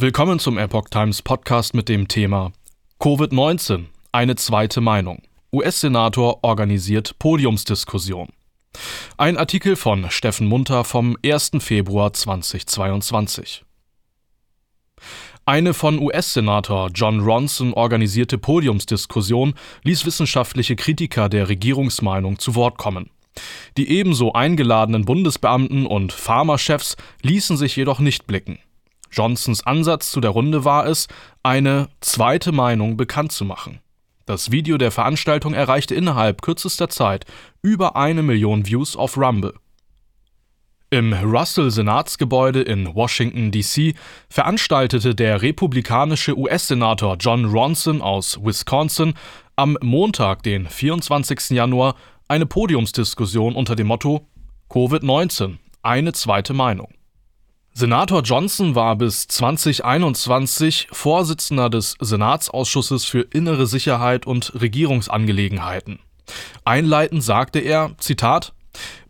Willkommen zum Epoch Times Podcast mit dem Thema Covid-19, eine zweite Meinung. US-Senator organisiert Podiumsdiskussion. Ein Artikel von Steffen Munter vom 1. Februar 2022. Eine von US-Senator John Ronson organisierte Podiumsdiskussion ließ wissenschaftliche Kritiker der Regierungsmeinung zu Wort kommen. Die ebenso eingeladenen Bundesbeamten und Pharmachefs ließen sich jedoch nicht blicken. Johnsons Ansatz zu der Runde war es, eine zweite Meinung bekannt zu machen. Das Video der Veranstaltung erreichte innerhalb kürzester Zeit über eine Million Views auf Rumble. Im Russell-Senatsgebäude in Washington, D.C. veranstaltete der republikanische US-Senator John Ronson aus Wisconsin am Montag, den 24. Januar, eine Podiumsdiskussion unter dem Motto Covid-19, eine zweite Meinung. Senator Johnson war bis 2021 Vorsitzender des Senatsausschusses für innere Sicherheit und Regierungsangelegenheiten. Einleitend sagte er, Zitat,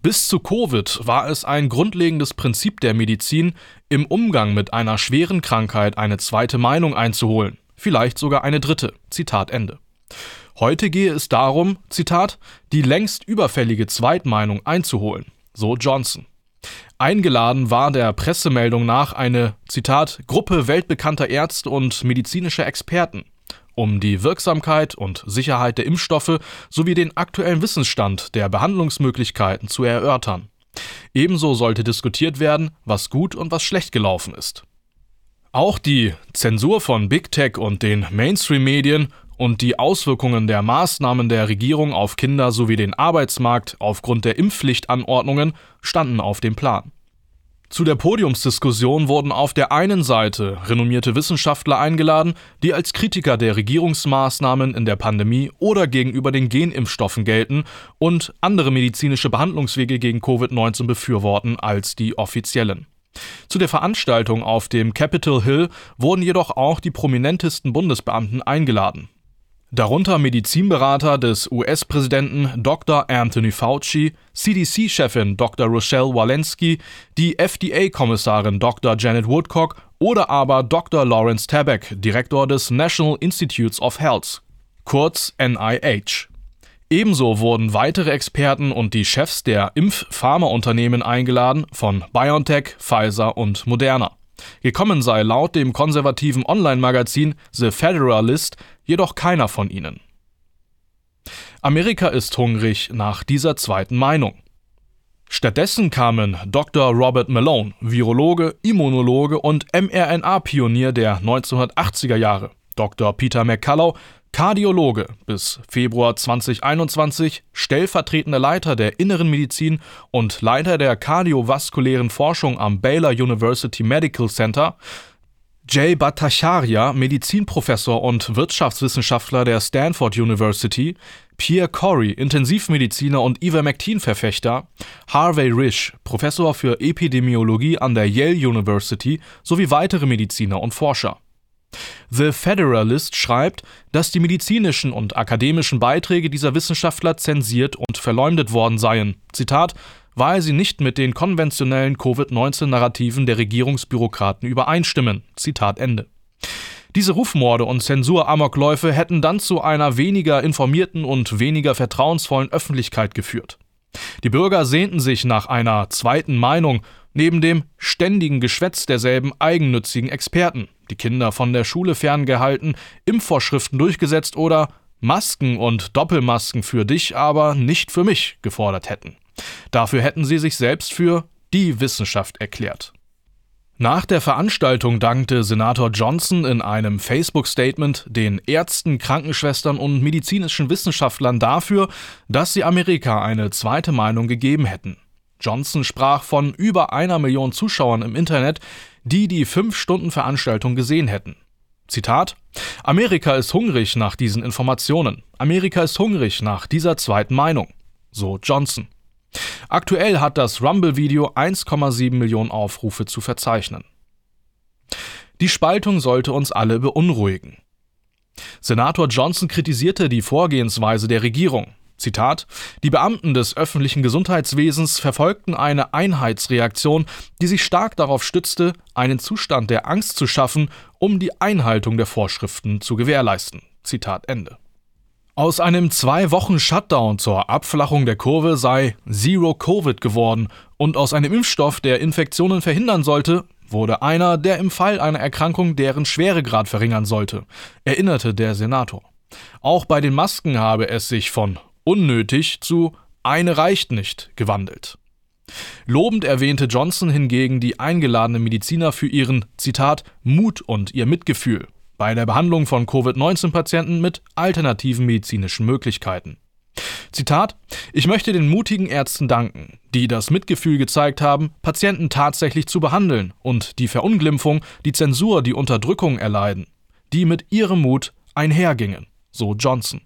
bis zu Covid war es ein grundlegendes Prinzip der Medizin, im Umgang mit einer schweren Krankheit eine zweite Meinung einzuholen, vielleicht sogar eine dritte. Zitat Ende. Heute gehe es darum, Zitat, die längst überfällige Zweitmeinung einzuholen, so Johnson. Eingeladen war der Pressemeldung nach eine, Zitat, Gruppe weltbekannter Ärzte und medizinischer Experten, um die Wirksamkeit und Sicherheit der Impfstoffe sowie den aktuellen Wissensstand der Behandlungsmöglichkeiten zu erörtern. Ebenso sollte diskutiert werden, was gut und was schlecht gelaufen ist. Auch die Zensur von Big Tech und den Mainstream-Medien und die Auswirkungen der Maßnahmen der Regierung auf Kinder sowie den Arbeitsmarkt aufgrund der Impfpflichtanordnungen standen auf dem Plan. Zu der Podiumsdiskussion wurden auf der einen Seite renommierte Wissenschaftler eingeladen, die als Kritiker der Regierungsmaßnahmen in der Pandemie oder gegenüber den Genimpfstoffen gelten und andere medizinische Behandlungswege gegen Covid-19 befürworten als die offiziellen. Zu der Veranstaltung auf dem Capitol Hill wurden jedoch auch die prominentesten Bundesbeamten eingeladen. Darunter Medizinberater des US-Präsidenten Dr. Anthony Fauci, CDC-Chefin Dr. Rochelle Walensky, die FDA-Kommissarin Dr. Janet Woodcock oder aber Dr. Lawrence Tabak, Direktor des National Institutes of Health, kurz NIH. Ebenso wurden weitere Experten und die Chefs der Impf-Pharmaunternehmen eingeladen von BioNTech, Pfizer und Moderna. Gekommen sei laut dem konservativen Online-Magazin The Federalist jedoch keiner von ihnen. Amerika ist hungrig nach dieser zweiten Meinung. Stattdessen kamen Dr. Robert Malone, Virologe, Immunologe und mRNA-Pionier der 1980er Jahre, Dr. Peter McCullough, Kardiologe, bis Februar 2021 stellvertretender Leiter der Inneren Medizin und Leiter der kardiovaskulären Forschung am Baylor University Medical Center, Jay Bhattacharya, Medizinprofessor und Wirtschaftswissenschaftler der Stanford University, Pierre Corey, Intensivmediziner und Ivermectin-Verfechter, Harvey Risch, Professor für Epidemiologie an der Yale University sowie weitere Mediziner und Forscher. The Federalist schreibt, dass die medizinischen und akademischen Beiträge dieser Wissenschaftler zensiert und verleumdet worden seien. Zitat weil sie nicht mit den konventionellen Covid-19-Narrativen der Regierungsbürokraten übereinstimmen. Zitat Ende. Diese Rufmorde und Zensur-Amokläufe hätten dann zu einer weniger informierten und weniger vertrauensvollen Öffentlichkeit geführt. Die Bürger sehnten sich nach einer zweiten Meinung, neben dem ständigen Geschwätz derselben eigennützigen Experten, die Kinder von der Schule ferngehalten, Impfvorschriften durchgesetzt oder Masken und Doppelmasken für dich, aber nicht für mich gefordert hätten. Dafür hätten sie sich selbst für die Wissenschaft erklärt. Nach der Veranstaltung dankte Senator Johnson in einem Facebook-Statement den Ärzten, Krankenschwestern und medizinischen Wissenschaftlern dafür, dass sie Amerika eine zweite Meinung gegeben hätten. Johnson sprach von über einer Million Zuschauern im Internet, die die Fünf-Stunden-Veranstaltung gesehen hätten. Zitat: Amerika ist hungrig nach diesen Informationen. Amerika ist hungrig nach dieser zweiten Meinung. So Johnson. Aktuell hat das Rumble-Video 1,7 Millionen Aufrufe zu verzeichnen. Die Spaltung sollte uns alle beunruhigen. Senator Johnson kritisierte die Vorgehensweise der Regierung. Zitat Die Beamten des öffentlichen Gesundheitswesens verfolgten eine Einheitsreaktion, die sich stark darauf stützte, einen Zustand der Angst zu schaffen, um die Einhaltung der Vorschriften zu gewährleisten. Zitat Ende. Aus einem zwei Wochen Shutdown zur Abflachung der Kurve sei Zero Covid geworden und aus einem Impfstoff, der Infektionen verhindern sollte, wurde einer, der im Fall einer Erkrankung deren Schweregrad verringern sollte, erinnerte der Senator. Auch bei den Masken habe es sich von unnötig zu eine reicht nicht gewandelt. Lobend erwähnte Johnson hingegen die eingeladenen Mediziner für ihren Zitat Mut und ihr Mitgefühl bei der Behandlung von Covid-19-Patienten mit alternativen medizinischen Möglichkeiten. Zitat Ich möchte den mutigen Ärzten danken, die das Mitgefühl gezeigt haben, Patienten tatsächlich zu behandeln und die Verunglimpfung, die Zensur, die Unterdrückung erleiden, die mit ihrem Mut einhergingen, so Johnson.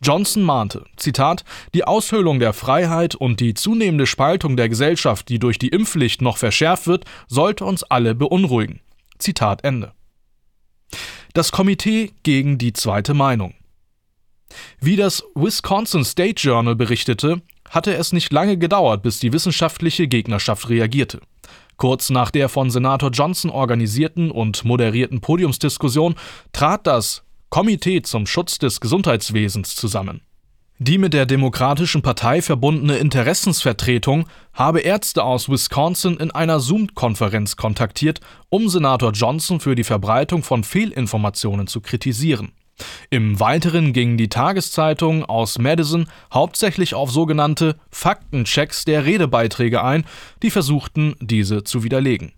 Johnson mahnte, Zitat, die Aushöhlung der Freiheit und die zunehmende Spaltung der Gesellschaft, die durch die Impfpflicht noch verschärft wird, sollte uns alle beunruhigen. Zitat Ende. Das Komitee gegen die zweite Meinung. Wie das Wisconsin State Journal berichtete, hatte es nicht lange gedauert, bis die wissenschaftliche Gegnerschaft reagierte. Kurz nach der von Senator Johnson organisierten und moderierten Podiumsdiskussion trat das Komitee zum Schutz des Gesundheitswesens zusammen. Die mit der Demokratischen Partei verbundene Interessensvertretung habe Ärzte aus Wisconsin in einer Zoom-Konferenz kontaktiert, um Senator Johnson für die Verbreitung von Fehlinformationen zu kritisieren. Im Weiteren gingen die Tageszeitungen aus Madison hauptsächlich auf sogenannte Faktenchecks der Redebeiträge ein, die versuchten, diese zu widerlegen.